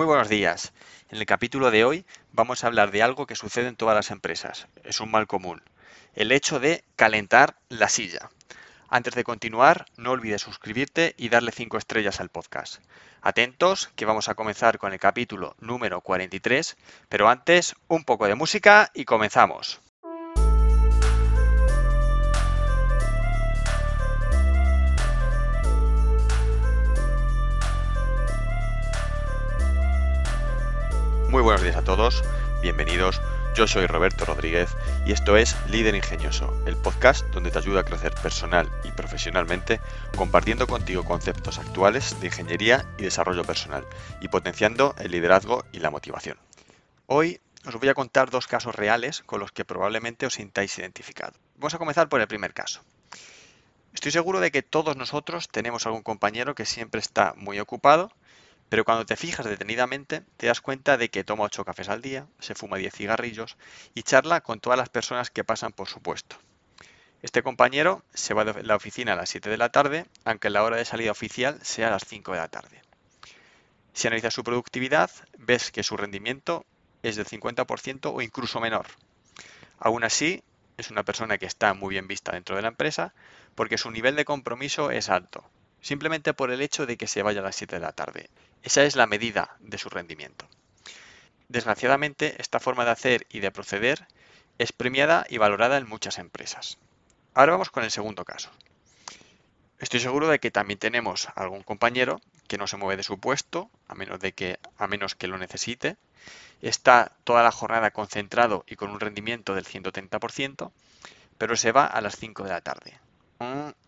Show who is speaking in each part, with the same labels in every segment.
Speaker 1: Muy buenos días. En el capítulo de hoy vamos a hablar de algo que sucede en todas las empresas. Es un mal común. El hecho de calentar la silla. Antes de continuar, no olvides suscribirte y darle 5 estrellas al podcast. Atentos, que vamos a comenzar con el capítulo número 43, pero antes un poco de música y comenzamos. Muy buenos días a todos, bienvenidos. Yo soy Roberto Rodríguez y esto es Líder Ingenioso, el podcast donde te ayuda a crecer personal y profesionalmente compartiendo contigo conceptos actuales de ingeniería y desarrollo personal y potenciando el liderazgo y la motivación. Hoy os voy a contar dos casos reales con los que probablemente os sintáis identificados. Vamos a comenzar por el primer caso. Estoy seguro de que todos nosotros tenemos algún compañero que siempre está muy ocupado pero cuando te fijas detenidamente, te das cuenta de que toma 8 cafés al día, se fuma 10 cigarrillos y charla con todas las personas que pasan por su puesto. Este compañero se va de la oficina a las 7 de la tarde, aunque la hora de salida oficial sea a las 5 de la tarde. Si analizas su productividad, ves que su rendimiento es del 50% o incluso menor. Aún así, es una persona que está muy bien vista dentro de la empresa porque su nivel de compromiso es alto, simplemente por el hecho de que se vaya a las 7 de la tarde. Esa es la medida de su rendimiento. Desgraciadamente, esta forma de hacer y de proceder es premiada y valorada en muchas empresas. Ahora vamos con el segundo caso. Estoy seguro de que también tenemos algún compañero que no se mueve de su puesto, a menos, de que, a menos que lo necesite, está toda la jornada concentrado y con un rendimiento del 130%, pero se va a las 5 de la tarde.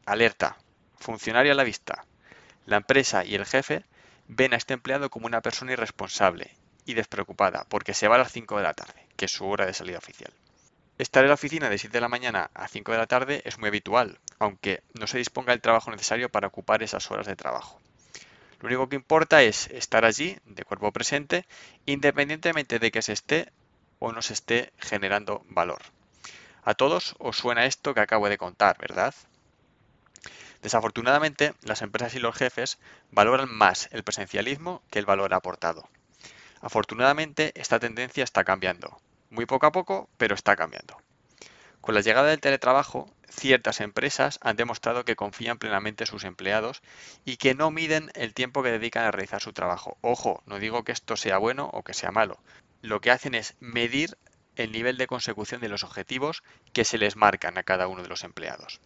Speaker 1: Alerta, funcionario a la vista. La empresa y el jefe ven a este empleado como una persona irresponsable y despreocupada porque se va a las 5 de la tarde, que es su hora de salida oficial. Estar en la oficina de 7 de la mañana a 5 de la tarde es muy habitual, aunque no se disponga el trabajo necesario para ocupar esas horas de trabajo. Lo único que importa es estar allí, de cuerpo presente, independientemente de que se esté o no se esté generando valor. A todos os suena esto que acabo de contar, ¿verdad? Desafortunadamente, las empresas y los jefes valoran más el presencialismo que el valor aportado. Afortunadamente, esta tendencia está cambiando. Muy poco a poco, pero está cambiando. Con la llegada del teletrabajo, ciertas empresas han demostrado que confían plenamente en sus empleados y que no miden el tiempo que dedican a realizar su trabajo. Ojo, no digo que esto sea bueno o que sea malo. Lo que hacen es medir el nivel de consecución de los objetivos que se les marcan a cada uno de los empleados.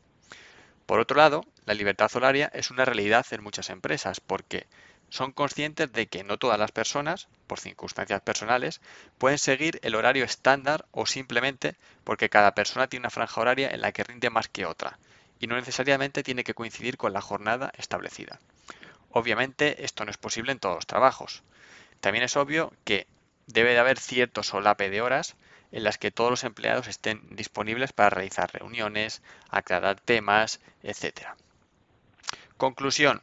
Speaker 1: Por otro lado, la libertad horaria es una realidad en muchas empresas porque son conscientes de que no todas las personas, por circunstancias personales, pueden seguir el horario estándar o simplemente porque cada persona tiene una franja horaria en la que rinde más que otra y no necesariamente tiene que coincidir con la jornada establecida. Obviamente esto no es posible en todos los trabajos. También es obvio que debe de haber cierto solape de horas en las que todos los empleados estén disponibles para realizar reuniones, aclarar temas, etc. Conclusión.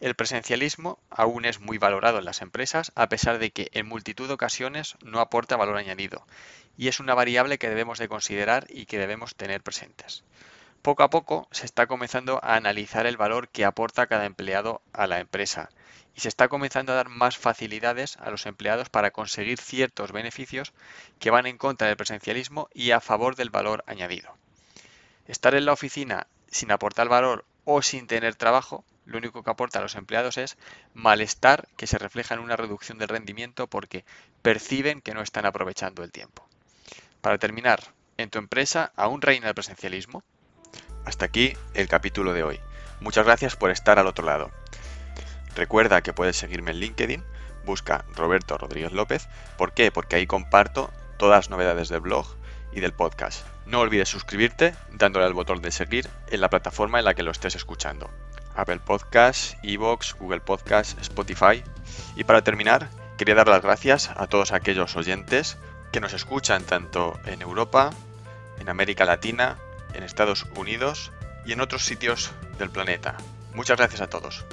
Speaker 1: El presencialismo aún es muy valorado en las empresas a pesar de que en multitud de ocasiones no aporta valor añadido y es una variable que debemos de considerar y que debemos tener presentes. Poco a poco se está comenzando a analizar el valor que aporta cada empleado a la empresa y se está comenzando a dar más facilidades a los empleados para conseguir ciertos beneficios que van en contra del presencialismo y a favor del valor añadido. Estar en la oficina sin aportar valor o sin tener trabajo, lo único que aporta a los empleados es malestar que se refleja en una reducción del rendimiento porque perciben que no están aprovechando el tiempo. Para terminar, ¿en tu empresa aún reina el presencialismo? Hasta aquí el capítulo de hoy. Muchas gracias por estar al otro lado. Recuerda que puedes seguirme en LinkedIn, busca Roberto Rodríguez López. ¿Por qué? Porque ahí comparto todas las novedades del blog y del podcast. No olvides suscribirte dándole al botón de seguir en la plataforma en la que lo estés escuchando. Apple Podcasts, Evox, Google Podcasts, Spotify. Y para terminar, quería dar las gracias a todos aquellos oyentes que nos escuchan tanto en Europa, en América Latina, en Estados Unidos y en otros sitios del planeta. Muchas gracias a todos.